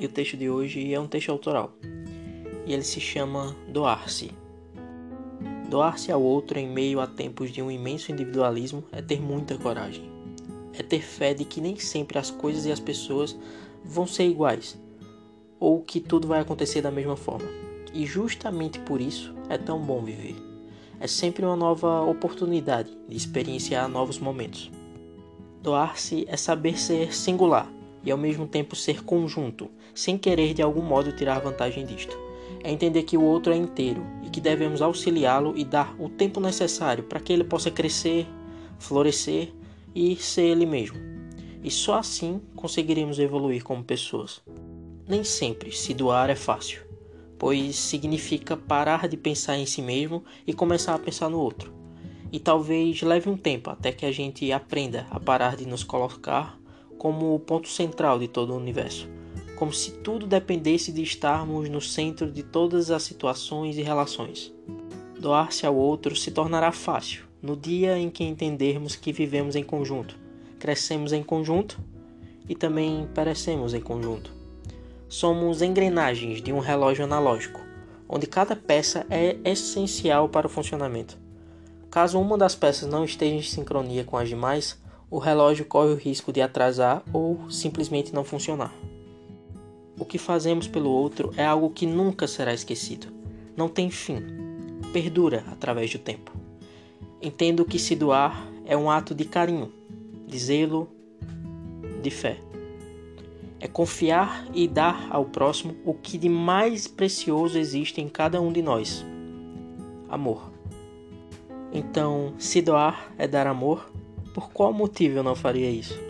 e o texto de hoje é um texto autoral. E ele se chama Doar-se. Doar-se ao outro em meio a tempos de um imenso individualismo é ter muita coragem. É ter fé de que nem sempre as coisas e as pessoas vão ser iguais, ou que tudo vai acontecer da mesma forma. E justamente por isso é tão bom viver. É sempre uma nova oportunidade de experienciar novos momentos. Doar-se é saber ser singular e ao mesmo tempo ser conjunto, sem querer de algum modo tirar vantagem disto. É entender que o outro é inteiro e que devemos auxiliá-lo e dar o tempo necessário para que ele possa crescer, florescer e ser ele mesmo. E só assim conseguiremos evoluir como pessoas. Nem sempre se doar é fácil, pois significa parar de pensar em si mesmo e começar a pensar no outro. E talvez leve um tempo até que a gente aprenda a parar de nos colocar como o ponto central de todo o universo, como se tudo dependesse de estarmos no centro de todas as situações e relações. Doar-se ao outro se tornará fácil no dia em que entendermos que vivemos em conjunto, crescemos em conjunto e também perecemos em conjunto. Somos engrenagens de um relógio analógico, onde cada peça é essencial para o funcionamento. Caso uma das peças não esteja em sincronia com as demais, o relógio corre o risco de atrasar ou simplesmente não funcionar. O que fazemos pelo outro é algo que nunca será esquecido. Não tem fim. Perdura através do tempo. Entendo que se doar é um ato de carinho, de zelo, de fé. É confiar e dar ao próximo o que de mais precioso existe em cada um de nós: amor. Então, se doar é dar amor, por qual motivo eu não faria isso?